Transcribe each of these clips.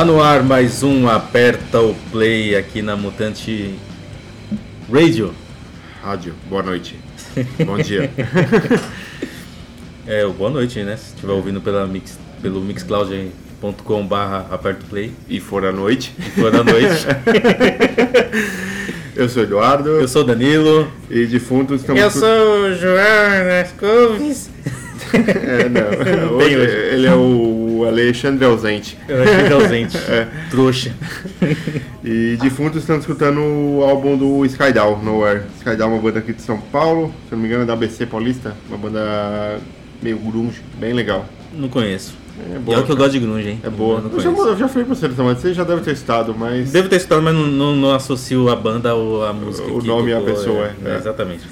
Tá no ar mais um Aperta o Play aqui na Mutante Radio. Rádio, boa noite. Bom dia. É, boa noite, né? Se estiver ouvindo pela mix, pelo mixcloud.com barra aperta o play, E for à noite. boa noite. Eu sou Eduardo Eu sou o Danilo. e defunto estamos. Eu sou o João Nascoves. É, não. Não hoje. Ele é o Alexandre ausente. Eu achei que ausente. Trouxa. E defunto estamos escutando o álbum do Skydown, Nowhere. Skydown é uma banda aqui de São Paulo, se não me engano é da ABC Paulista. Uma banda meio grunge, bem legal. Não conheço. É boa. é o que eu gosto de grunge, hein? É boa. Eu já, eu já falei pra você também, você já deve ter estado, mas. Devo ter escutado, mas não, não, não associo a banda ou a música. O que nome e a pessoa, é, é. Exatamente.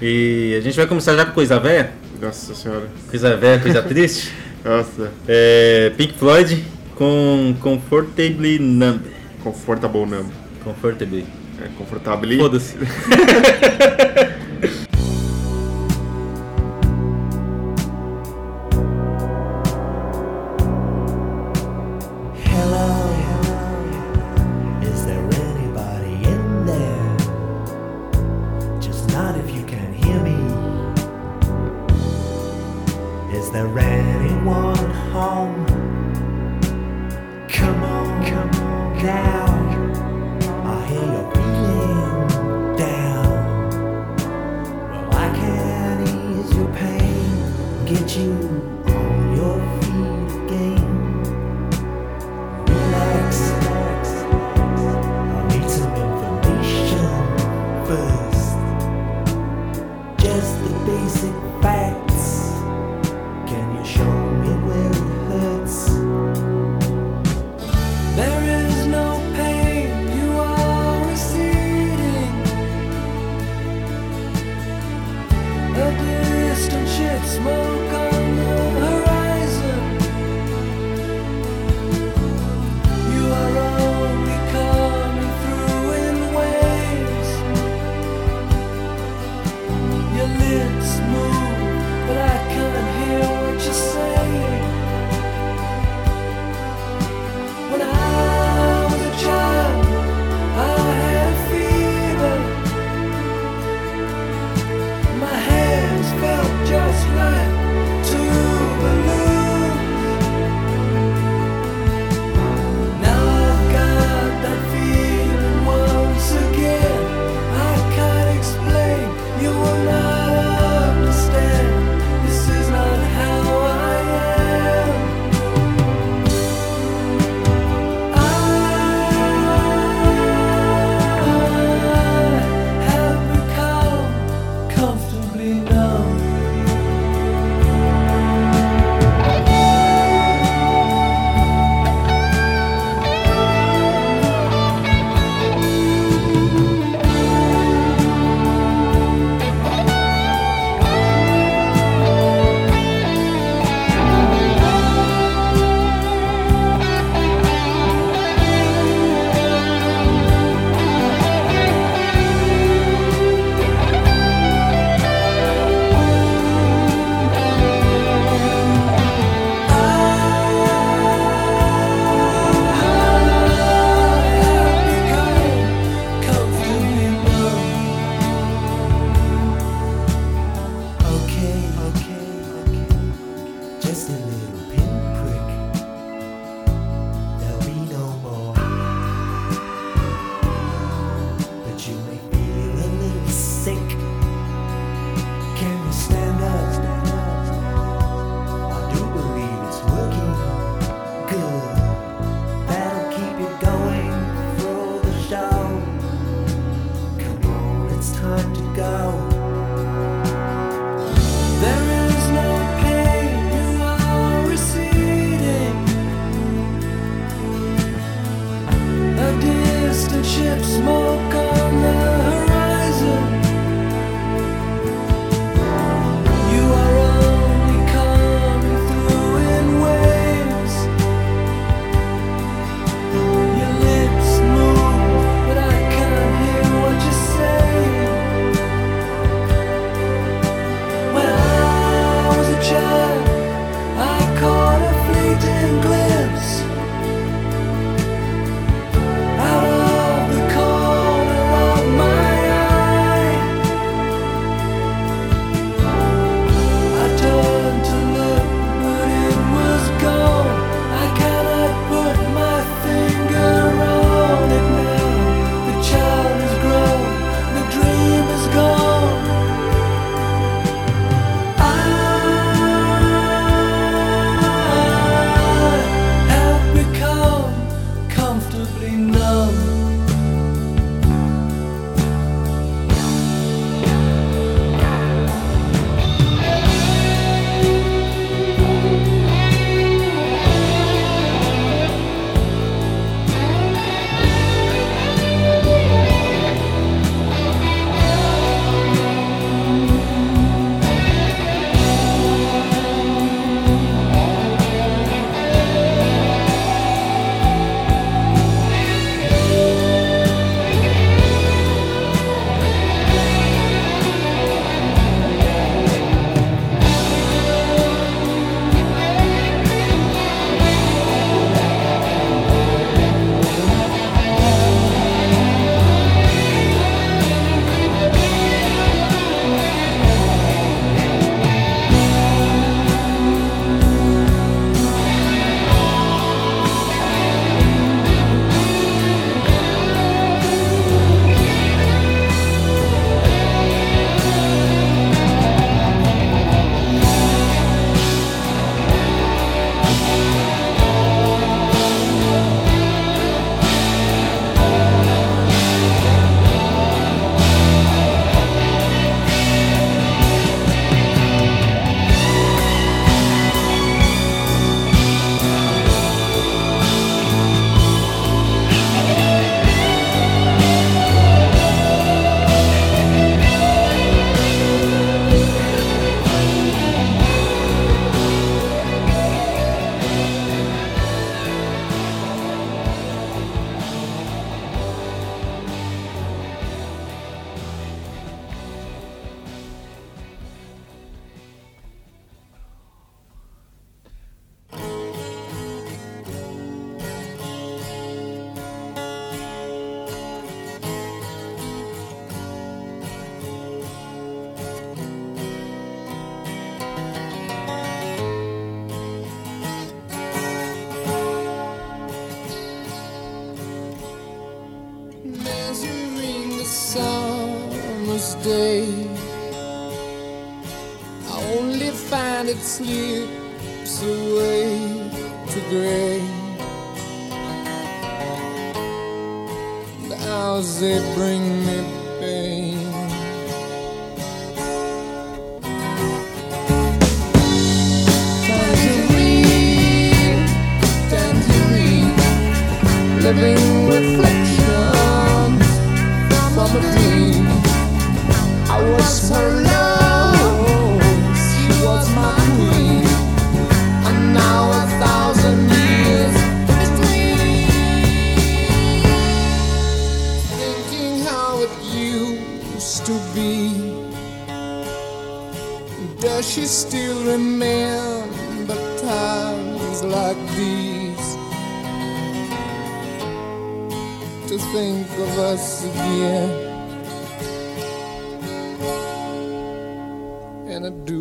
E a gente vai começar já com coisa velha. Nossa senhora. Coisa velha, coisa triste. Nossa. É, Pink Floyd com Comfortably Numb. Comfortable numb. Comfortably. É confortável. Foda-se. still remember times like these. To think of us again. And I do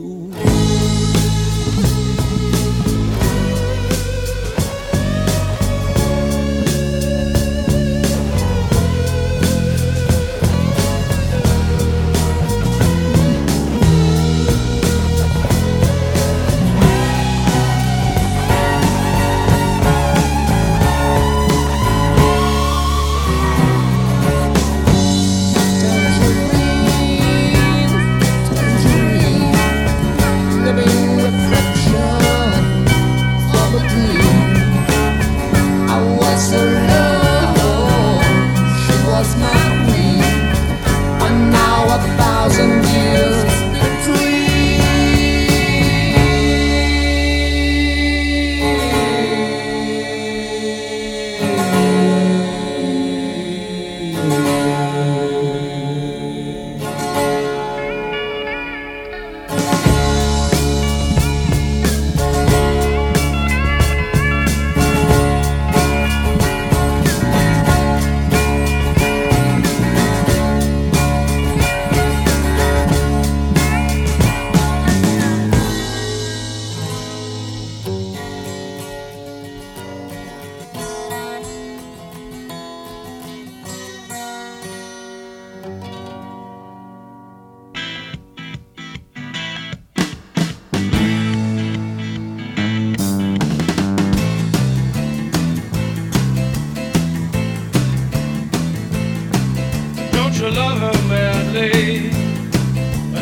love her badly?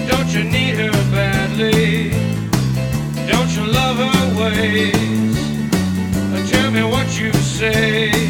Don't you need her badly? Don't you love her ways? Tell me what you say.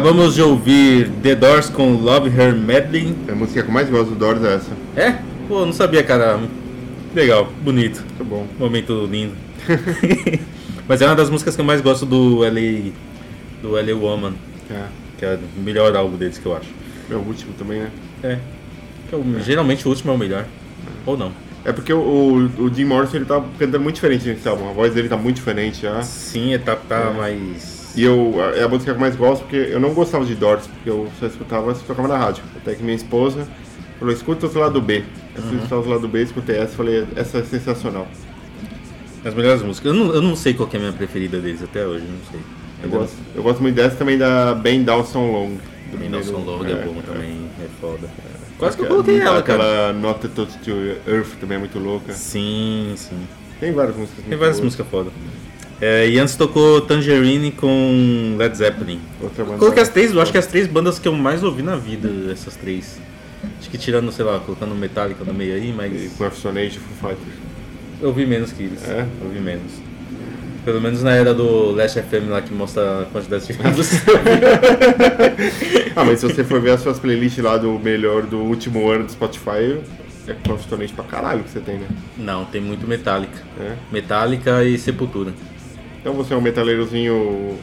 Acabamos de ouvir The Doors com Love Her Madly. A música que eu mais gosto do Doors é essa. É? Pô, não sabia, cara. Legal, bonito. Muito bom. Momento lindo. Mas é uma das músicas que eu mais gosto do LA, do LA Woman, É. que é o melhor álbum deles que eu acho. É o último também, né? É. Que é o- geralmente o último é o melhor. Ou não. É porque o, o, Jim Morrison ele tá cantando muito diferente nesse álbum. A voz dele tá muito diferente já. Sim, tá, tá mais. E eu, é a música que eu mais gosto porque eu não gostava de Doors, porque eu só escutava se tocava na rádio. Até que minha esposa falou: escuta o lado B. Eu fui escutar o lado B, escutei essa e falei: essa é sensacional. As melhores músicas. Eu não, eu não sei qual que é a minha preferida deles até hoje, não sei. Eu gosto, eu gosto muito dessa também da Ben Dawson Long. primeiro- Nelson Long é, bom é. também, é foda. Quase que eu coloquei ela, cara. Aquela Not Touch to Earth também é muito louca. Sim, sim. Tem várias músicas. Tem várias boas. músicas foda. É, e antes tocou Tangerine com Led Zeppelin. Outra banda. Coloquei as três, eu acho que as três bandas que eu mais ouvi na vida, essas três. Acho que tirando, sei lá, colocando Metallica no meio aí, E mas com Afterson Age, Foo Fighters. eu ouvi menos que eles. É? Eu ouvi menos. Pelo menos na era do Last FM lá que mostra a quantidade de bandas. Ah, mas se você for ver as suas playlists lá do melhor do último ano do Spotify, é Age pra caralho que você tem, né? Não, tem muito Metallica. É. Metallica e Sepultura. Então você é um metaleirozinho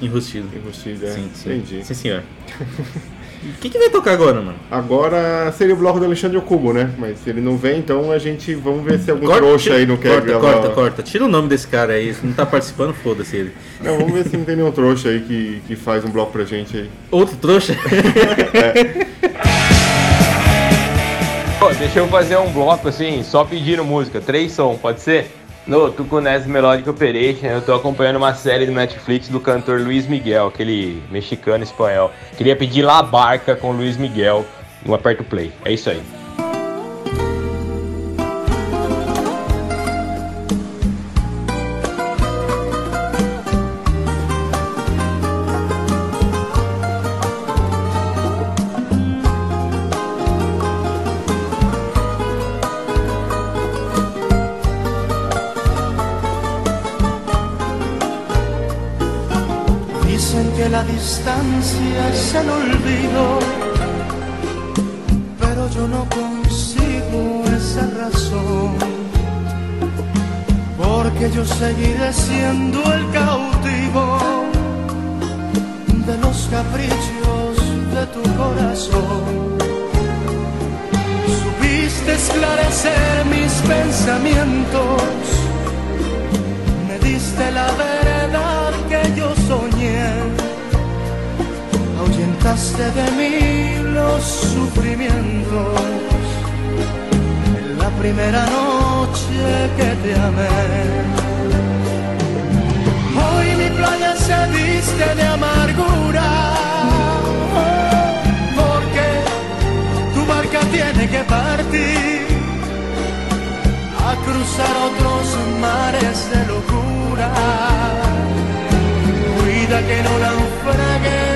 Enrustido. enrustido, é? Sim, sim. Entendi. Sim, senhor. O que, que vai tocar agora, mano? Agora seria o bloco do Alexandre Ocubo, né? Mas se ele não vem, então a gente vamos ver se algum Corta, trouxa tira- aí não quer corta, gravar. corta, corta. Tira o nome desse cara aí. Se não tá participando, foda-se ele. Não, vamos ver se não tem nenhum trouxa aí que, que faz um bloco pra gente aí. Outro trouxa? Pô, deixa eu fazer um bloco assim, só pedindo música, três som, pode ser? No Tucunés Melodic Operation, eu tô acompanhando uma série do Netflix do cantor Luiz Miguel, aquele mexicano espanhol. Queria pedir La Barca com Luiz Miguel. no Aperto Play. É isso aí. El olvido, pero yo no consigo esa razón, porque yo seguiré siendo el cautivo de los caprichos de tu corazón. Supiste esclarecer mis pensamientos me diste la verdad que yo soñé, de mí los sufrimientos. En la primera noche que te amé, hoy mi playa se viste de amargura, porque tu barca tiene que partir a cruzar otros mares de locura. Cuida que no naufrague en tu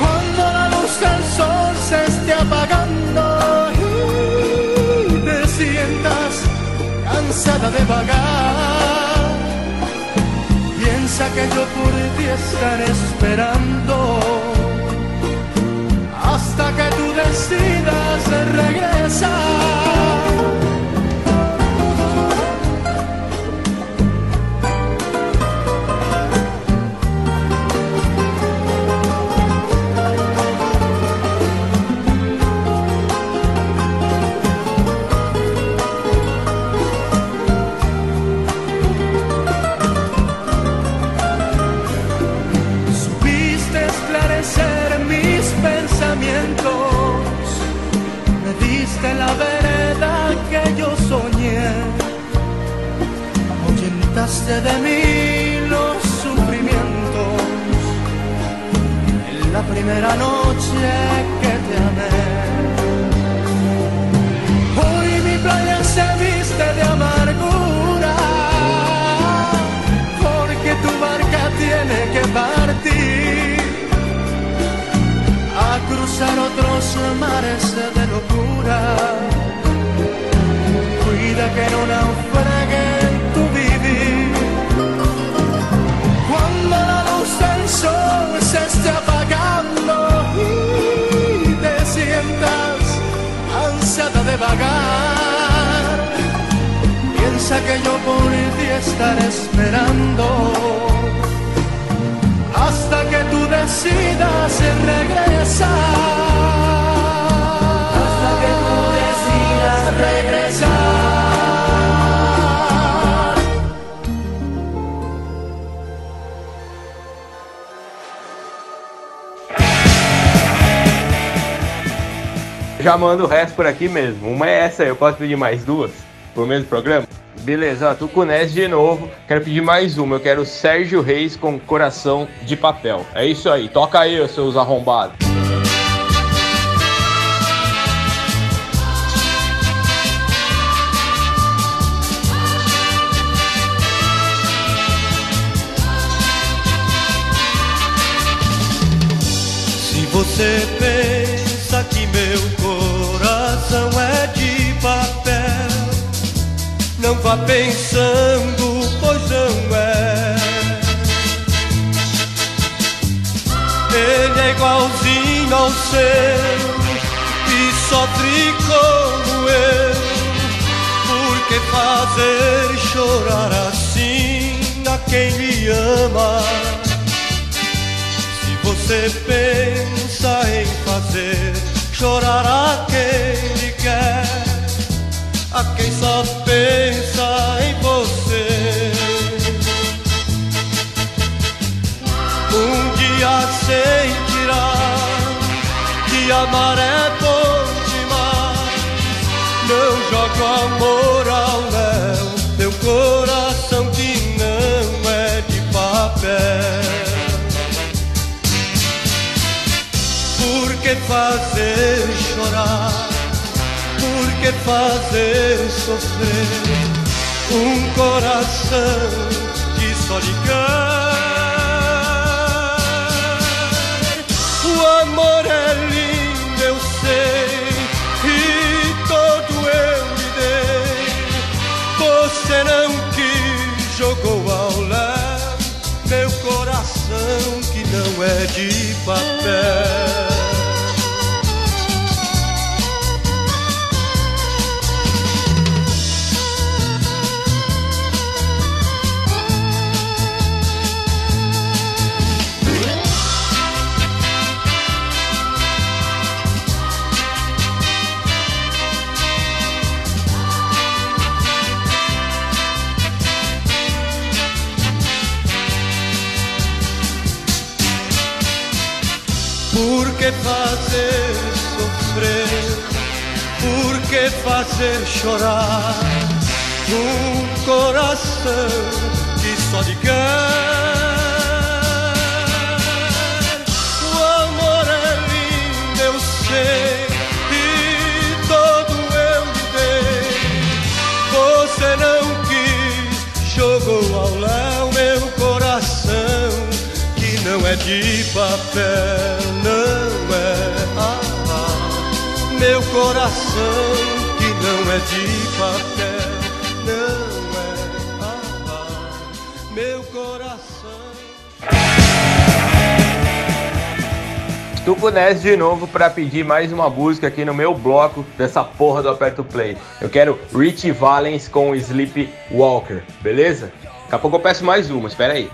Cuando la luz del sol se esté apagando y te sientas cansada de vagar, piensa que yo por ti estaré esperando hasta que tú decidas regresar. La verdad que yo soñé, ahuyentaste de mí los sufrimientos en la primera noche que te amé. Cruzar otros mares de locura. Cuida que no naufrague tu vivir. Cuando la luz del sol se esté apagando y te sientas ansiada de vagar, piensa que yo por ti estaré esperando hasta que tú decidas regresar. Hasta que tú decidas regresar. Já mando o resto por aqui mesmo. Uma é essa eu posso pedir mais duas pro mesmo programa? Beleza, ó, Tucunés de novo. Quero pedir mais uma. Eu quero Sérgio Reis com coração de papel. É isso aí, toca aí, seus arrombados. Se você não vá pensando, pois não é. Ele é igualzinho ao seu e sofre como eu. Por que fazer chorar assim a quem lhe ama? Se você pensa em fazer chorar a quem lhe quer, a quem só pensa em você. Um dia sentirá que amar é bom demais. Não jogo amor ao léu, meu coração que não é de papel. Por que fazer chorar? Sofrer um coração que lhe quer? O amor é lindo, eu sei, e todo eu lhe dei. Você não quis, jogou ao léu meu coração que não é de papel. Que fazer sofrer? Por que fazer chorar? Um coração que só lhe quer. O amor é lindo, eu sei, e todo eu lhe dei. Você não quis, jogou ao léu meu coração que não é de papel, coração que não é de papel, não é. Meu coração. Tucunés de novo pra pedir mais uma música aqui no meu bloco dessa porra do Aperto Play. Eu quero Richie Valens com Sleep Walker, beleza? Daqui a pouco eu peço mais uma, espera aí.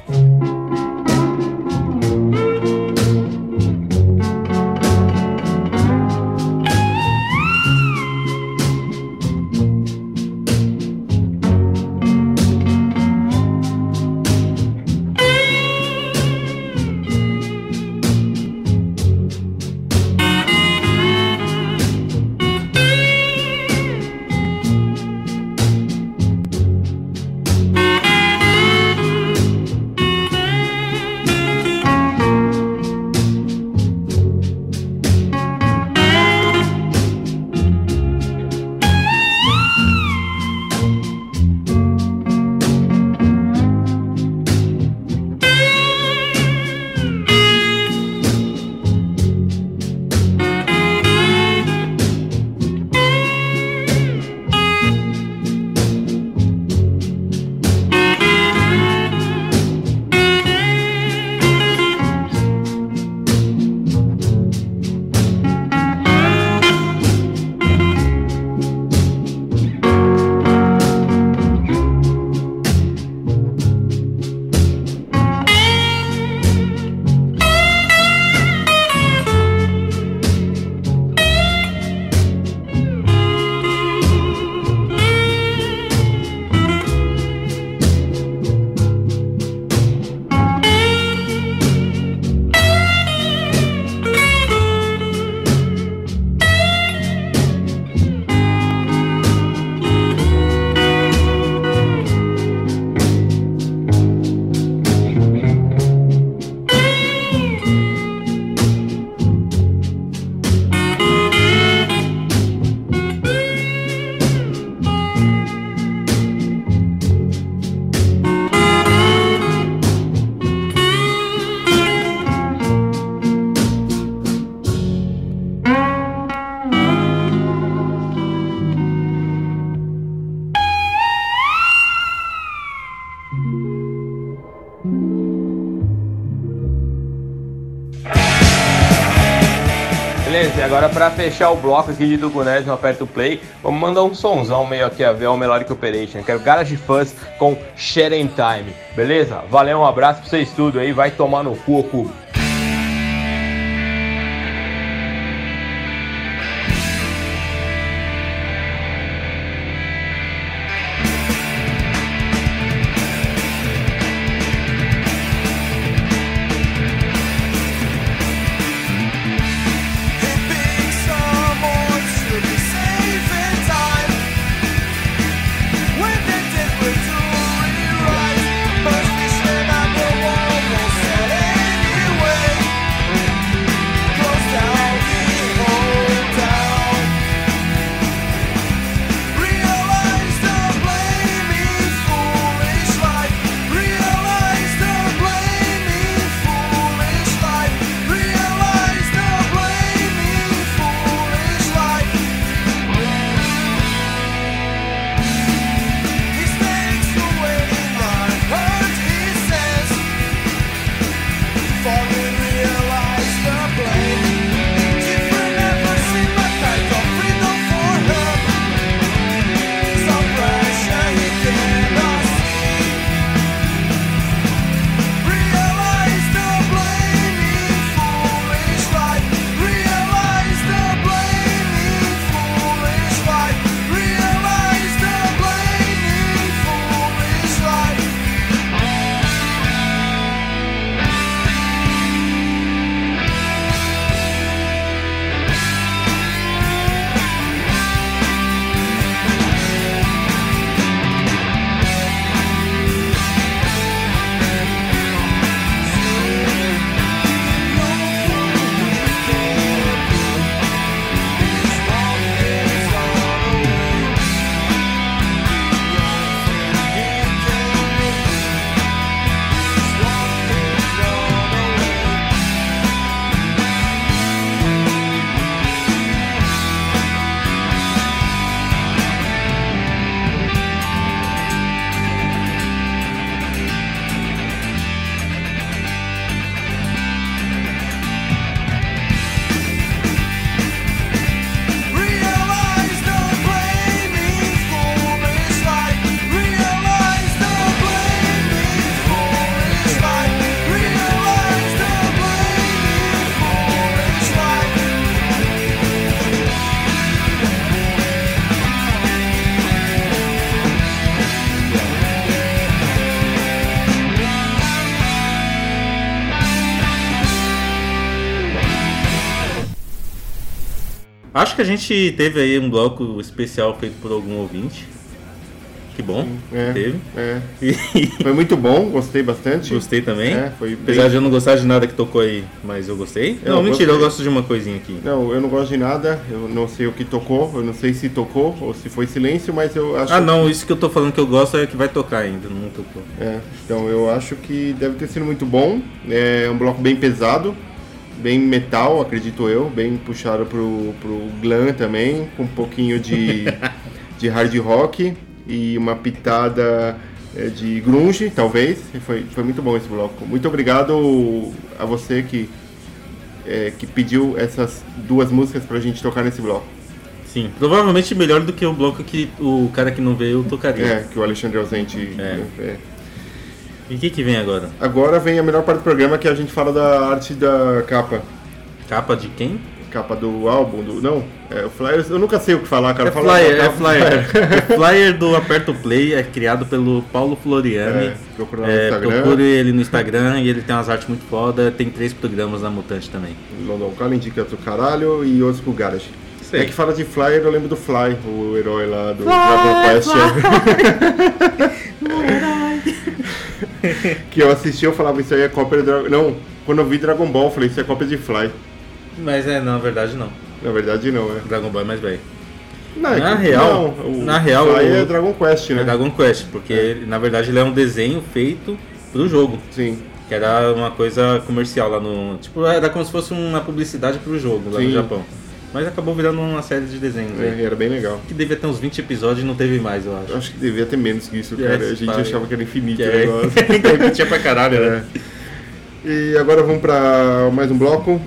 Agora pra fechar o bloco aqui de Dugunés no Aperto Play, vamos mandar um sonzão meio aqui a ver o Melodic Operation. Quero Garage Fuzz com Sharing Time, beleza? Valeu, um abraço pra vocês tudo aí, vai tomar no cu, cu. Acho que a gente teve aí um bloco especial feito por algum ouvinte. Que bom, É, teve. é. Foi muito bom, gostei bastante. gostei também. É, foi Apesar bem- de eu não gostar de nada que tocou aí, mas eu gostei. Eu não, mentira, eu gostei. gosto de uma coisinha aqui. Não, eu não gosto de nada, eu não sei o que tocou, eu não sei se tocou ou se foi silêncio, mas eu acho Ah, não, isso que eu tô falando que eu gosto é que vai tocar ainda, não tocou. É, então eu acho que deve ter sido muito bom. É um bloco bem pesado, bem metal, acredito eu, bem puxado pro, pro glam também, com um pouquinho de, de hard rock e uma pitada é, de grunge, talvez. Foi, foi muito bom esse bloco. Muito obrigado a você que, é, que pediu essas duas músicas pra gente tocar nesse bloco. Sim, provavelmente melhor do que o bloco que o cara que não veio tocaria. É, que o Alexandre Ausente. É. é. E o que que vem agora? Agora vem a melhor parte do programa que a gente fala da arte da capa. Capa de quem? Capa do álbum, do. Não, é o Flyer. Eu nunca sei o que falar, cara. É Fala flyer, é flyer. o flyer do Aperto Play é criado pelo Paulo Floriani. É, procura lá no É, Instagram. procure ele no Instagram e ele tem umas artes muito foda. Tem três programas na Mutante também. London Calling, Dicas do Caralho e outros pro Garage. Sei. É que fala de Flyer, eu lembro do Fly, o herói lá do Dragon Quest. que eu assisti, eu falava, isso aí é cópia do Dragon. Não, quando eu vi Dragon Ball, eu falei, isso é cópia de Fly. Mas é, na verdade não. Na verdade, não, é. Dragon Ball é mais velho. Não, é Na que- real- não, o na real, Fly o- é Dragon Quest, né? É Dragon Quest, porque ele- na verdade ele é um desenho feito pro jogo. Sim. Que era uma coisa comercial lá no. Tipo, era como se fosse uma publicidade pro jogo lá no Sim. Japão. Mas acabou virando uma série de desenhos. É, era bem legal. Que devia ter uns 20 episódios e não teve mais, eu acho. Eu acho que devia ter menos que isso, cara. A gente pai. achava que era infinito Que o é... negócio. Repetia pra caralho, né? É. E agora vamos pra mais um bloco.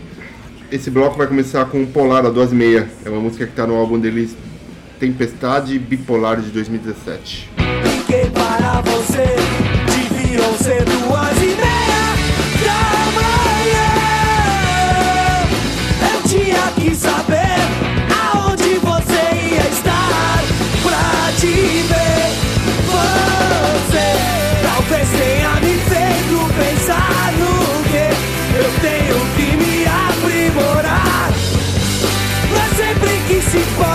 Esse bloco vai começar com Polar, a 2 e meia. É uma música que tá no álbum deles Tempestade Bipolar de 2017. Liguei para você, deviam ser duas e meia sempre que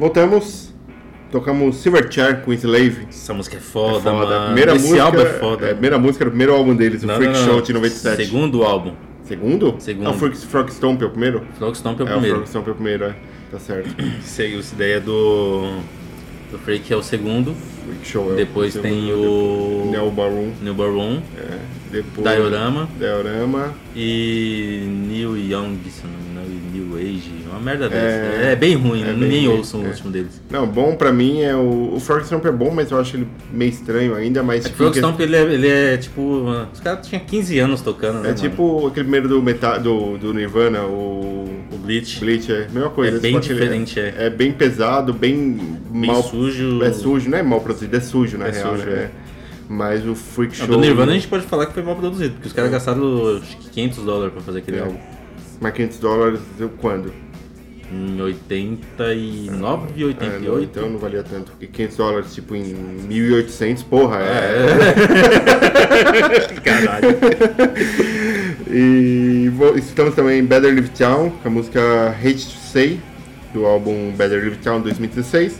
Voltamos. Tocamos Silverchair com Slave. Essa música é foda, É foda. mano. Primeira Esse música, álbum é foda. É, primeira música do primeiro álbum deles, o Não, Freak não, não. Show de 97. Segundo álbum. Segundo? Segundo. Ah, o Freak, Frog Stomp é o primeiro? Frog Stomp é o é, o primeiro. Frog Stomp é o primeiro, é. Tá certo. Esse, essa ideia do. Do Freak é o segundo. Freak Show é Depois o tem segundo. o. Neo Baroon. New Baron É. Depois... Diorama. Diorama. e Neil Young, se não me New Age. Uma merda dessa. É. É, bem ruim, É nem ouçam o é. último deles. Não, bom pra mim é o. O Frog Stomp é bom, mas eu acho ele meio estranho ainda, mas. É que Frog fica- Stomp ele é, ele é tipo. Os caras tinham 15 anos tocando, né? É mano? tipo aquele primeiro do, meta, do, do Nirvana, o. O Bleach. Bleach, é a mesma coisa. É bem ele diferente, é. É bem pesado, bem, Bem mal. sujo. É sujo, não é mal produzido, é sujo na É real. sujo, né? é. Mas o Freak Não, Show. do Nirvana a gente pode falar que foi mal produzido, porque os caras gastaram acho que 500 dólares pra fazer aquele É. álbum. Mas 500 dólares quando? Em 89 e É, 88. não, então não valia tanto. Porque 500 dólares, tipo, em 1800, porra, é. Caralho. E vo- estamos também em Better Live Town, com a música Hate to Say, do álbum Better Live Town 2016.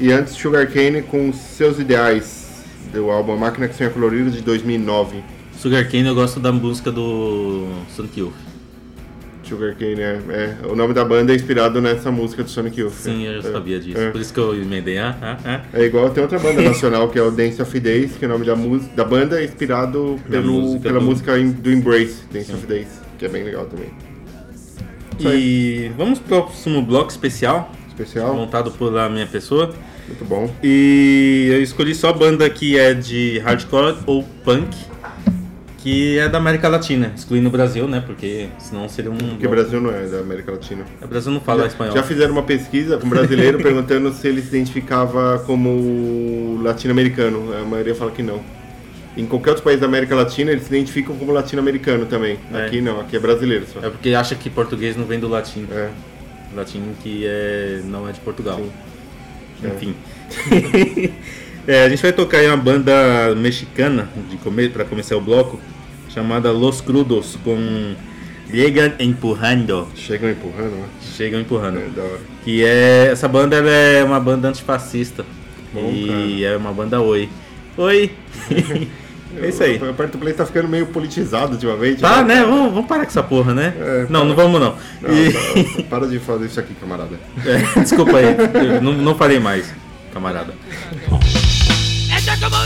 E antes Sugar Cane com Seus Ideais, do álbum A Máquina que Sonha Colorida de 2009. Sugar Cane eu gosto da música do Sonic Youth. Sugar Cane é, é- O nome da banda é inspirado nessa música do Sonic Youth. Sim, eu já É, sabia disso. É. Por isso que eu emendei. Ah, ah, ah. É igual tem outra banda nacional que é o Dance of Days, que o nome da, da banda é inspirado pelo, música pela do- música do Embrace, Dance of Days, que é bem legal também. E vamos pro próximo bloco especial, Especial, montado pela minha pessoa. muito bom. E eu escolhi só banda que é de hardcore ou punk, que é da América Latina, excluindo o Brasil, né? Porque senão seria um. Porque o Brasil não é da América Latina. O Brasil não fala já, espanhol. já fizeram uma pesquisa com um brasileiro perguntando se ele se identificava como latino-americano. A maioria fala que não. Em qualquer outro país da América Latina, eles se identificam como latino-americano também. É. Aqui não, aqui é brasileiro só. É porque acha que português não vem do latim. É. Latim que é, não é de Portugal. Sim. É. Enfim. É, a gente vai tocar aí uma banda mexicana de come para começar o bloco, chamada Los Crudos, com Llegan Empurrando. Chegam empurrando, né? Chegam empurrando. É, da hora. Que é. Essa banda ela é uma banda antifascista. Bom, e é uma banda oi. Oi! é isso aí. O Aperto Play tá ficando meio politizado ultimamente. Tá, né? Vamos, vamos parar com essa porra, né? É, não, tá. não vamos não. Não, E- tá, para de fazer isso aqui, camarada. É, desculpa aí, não, não falei mais, camarada. ¡Echa como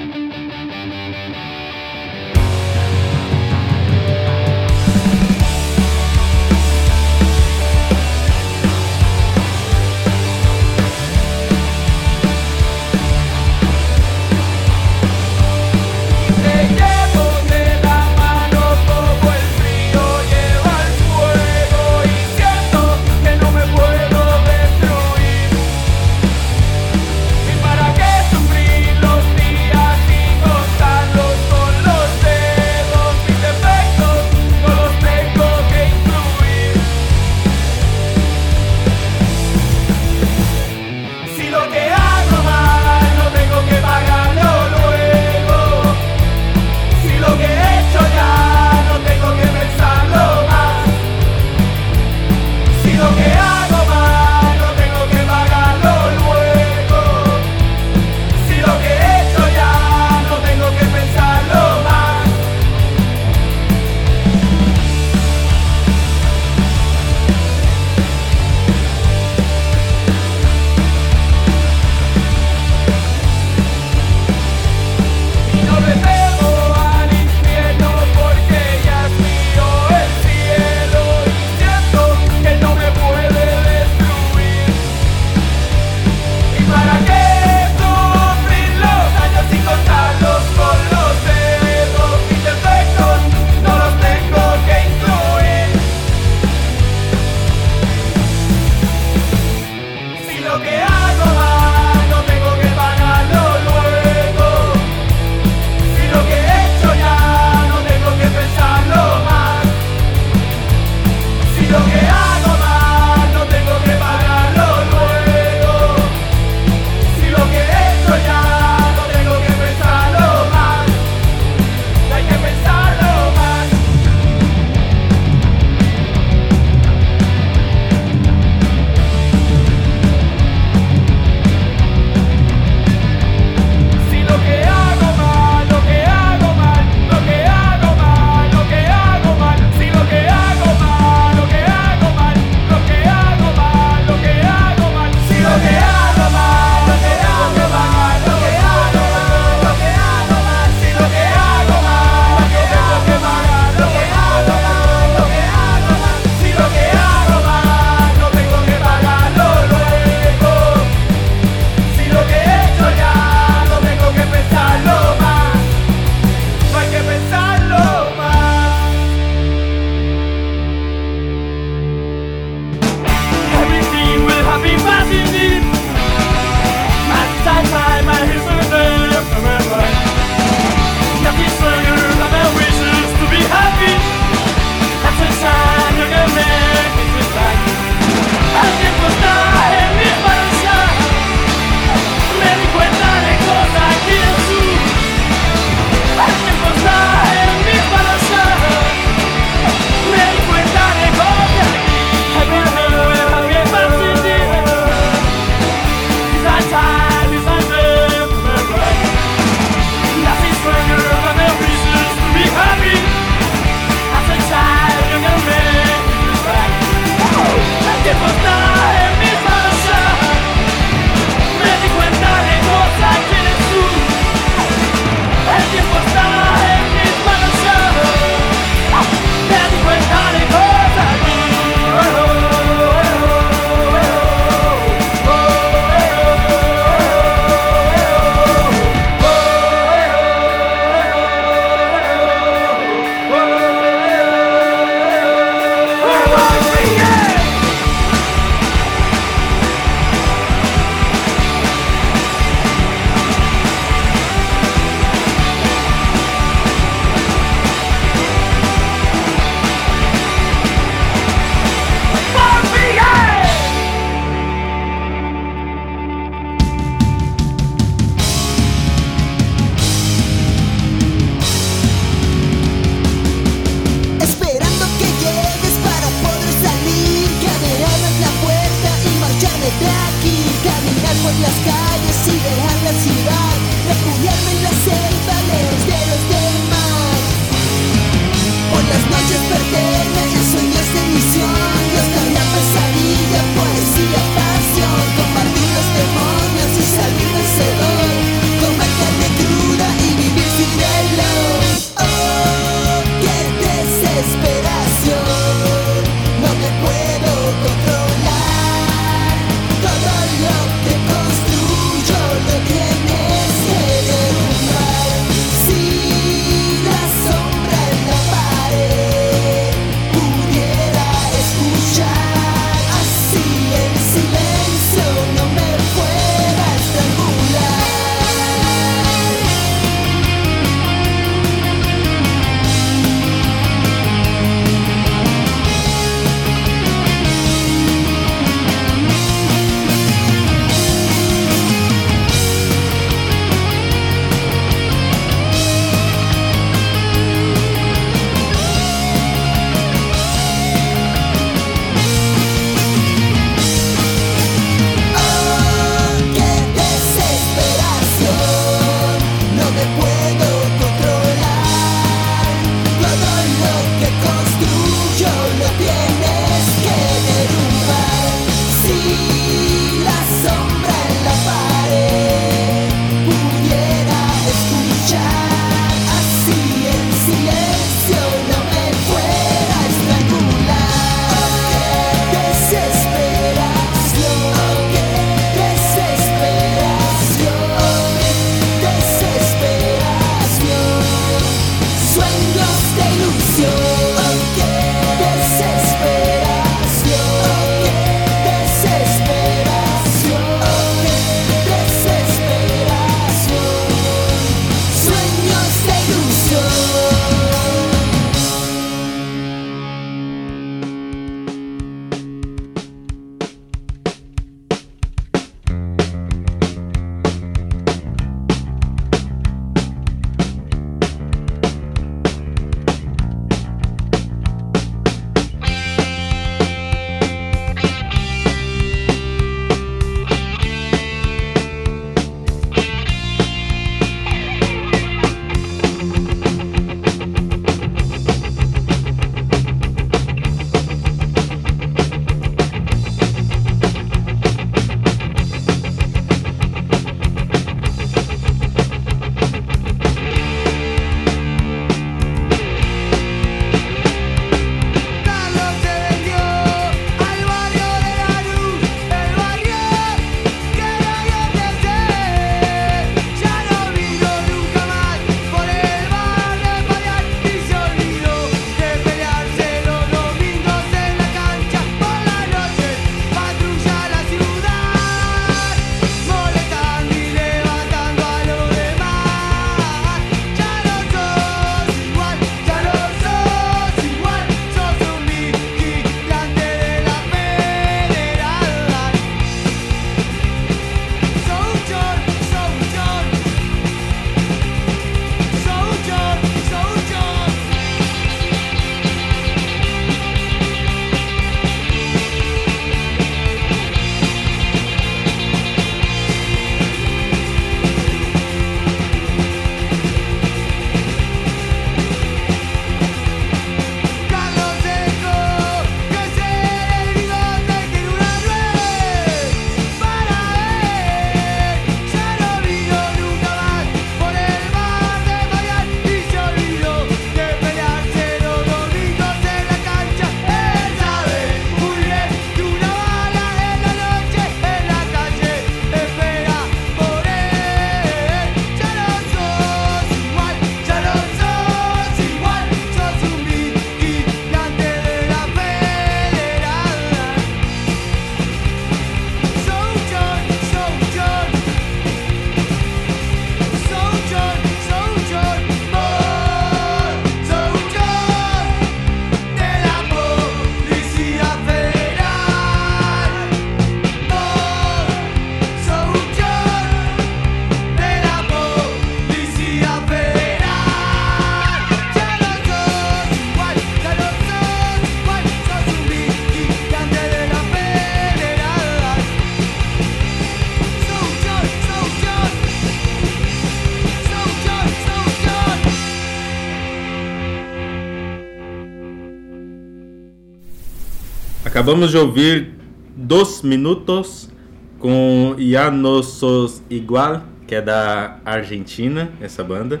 acabamos de ouvir Dos Minutos com Ya No Sos Igual, que é da Argentina, essa banda.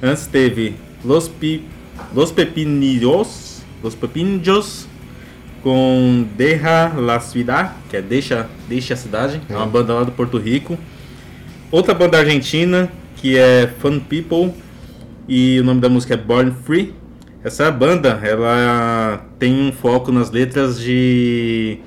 Antes teve Los, Pi, Los Pepinillos, Los Pepinillos com Deja la Ciudad, que é Deixa, Deixa a Cidade, é uma banda lá do Porto Rico. Outra banda argentina, que é Fun People, e o nome da música é Born Free. Essa banda, ela tem um foco nas letras de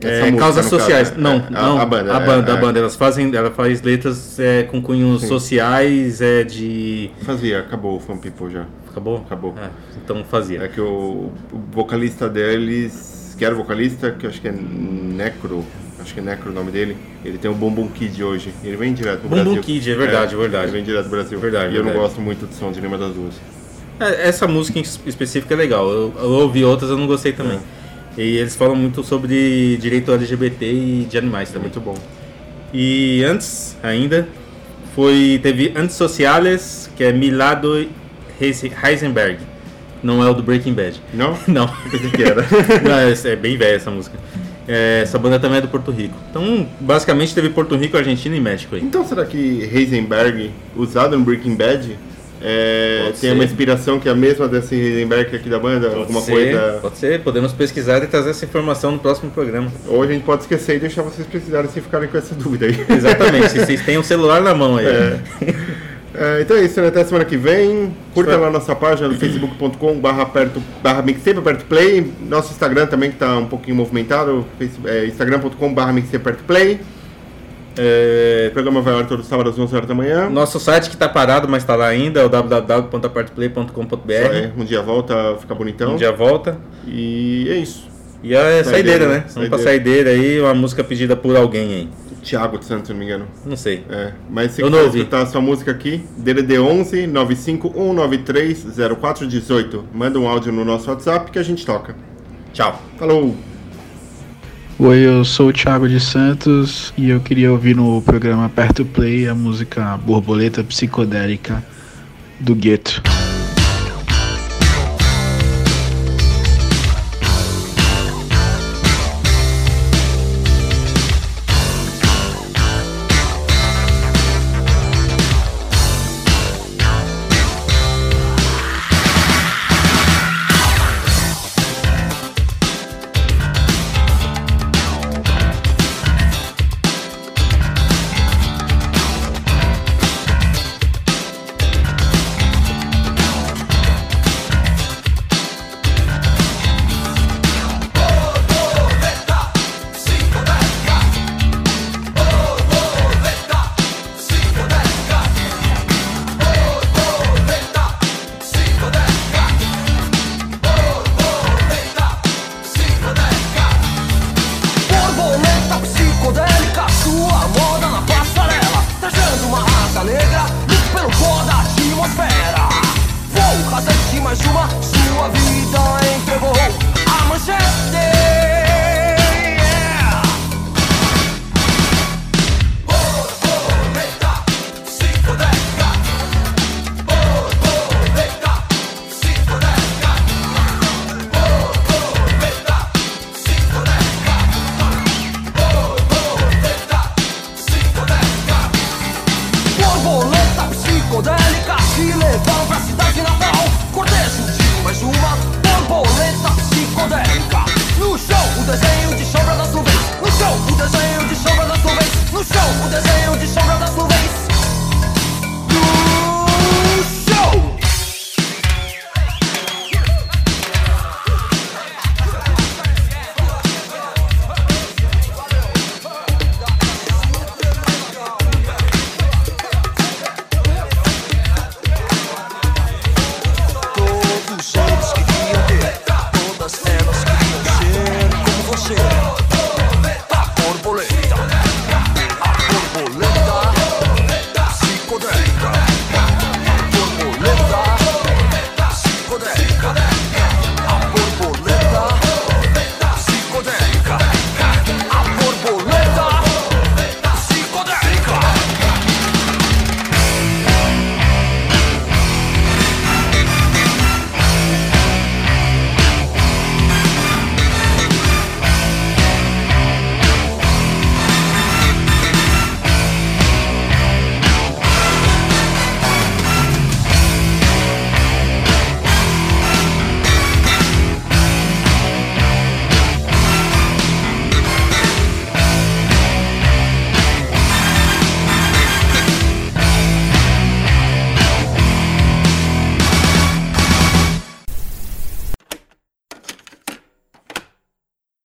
é, música, causas no caso, sociais. é, não, é, a- não, a banda, a é, banda, a é. banda. Elas fazem, ela faz letras é, com cunhos sociais, é de Fazia, acabou o Fan People já. acabou, Acabou. É, então fazia. É que o, o vocalista deles, que era vocalista, que eu acho que é Necro, acho que é Necro o nome dele, ele tem o Bumbum Kid hoje. Ele vem direto do Bumbum Brasil. Kid, é verdade, é verdade. Ele vem direto do Brasil. Verdade, E eu não verdade. gosto muito do som de nenhuma das duas. É, Essa música em específico é legal. Eu, eu ouvi outras, eu não gostei também. É. E eles falam muito sobre direito LGBT e de animais também. Muito bom. E antes ainda foi teve Antissociales, que é Milado Heis- Heisenberg. Não é o do Breaking Bad. Não? Não. Pensei que era. Não, é, é bem velha essa música. É, essa banda também é do Porto Rico. Então, basicamente teve Porto Rico, Argentina e México aí. Então será que Heisenberg, usado no Breaking Bad, é, Pode tem ser. uma inspiração que é a mesma desse Heisenberg aqui da banda? Alguma ser, coisa. Pode ser, podemos pesquisar e trazer essa informação no próximo programa. Ou a gente pode esquecer e deixar vocês pesquisarem se ficarem com essa dúvida aí. Exatamente, se vocês têm um celular na mão aí. É. É, então é isso, né? Até semana que vem. Curta lá nossa página do facebook.com barra perto barra mixtape perto play. Nosso Instagram também que tá um pouquinho movimentado. É, Instagram.com barra mixtape perto play. É, programa vai ao ar todo sábado às 11 horas da manhã. Nosso site que tá parado, mas tá lá ainda, é o www.apartplay.com.br. É, um dia volta, fica bonitão. Um dia volta. E é isso. E a Saideira, saideira, né? né? Vamos pra Saideira. saideira aí, uma música pedida por alguém aí. Thiago de Santos, se não me engano. Não sei. É, mas se quiser escutar a sua música aqui, DDD 11 95193 0418. Manda um áudio no nosso WhatsApp que a gente toca. Tchau. Falou! Oi, eu sou o Thiago de Santos e eu queria ouvir no programa Perto Play a música Borboleta Psicodélica do Gueto.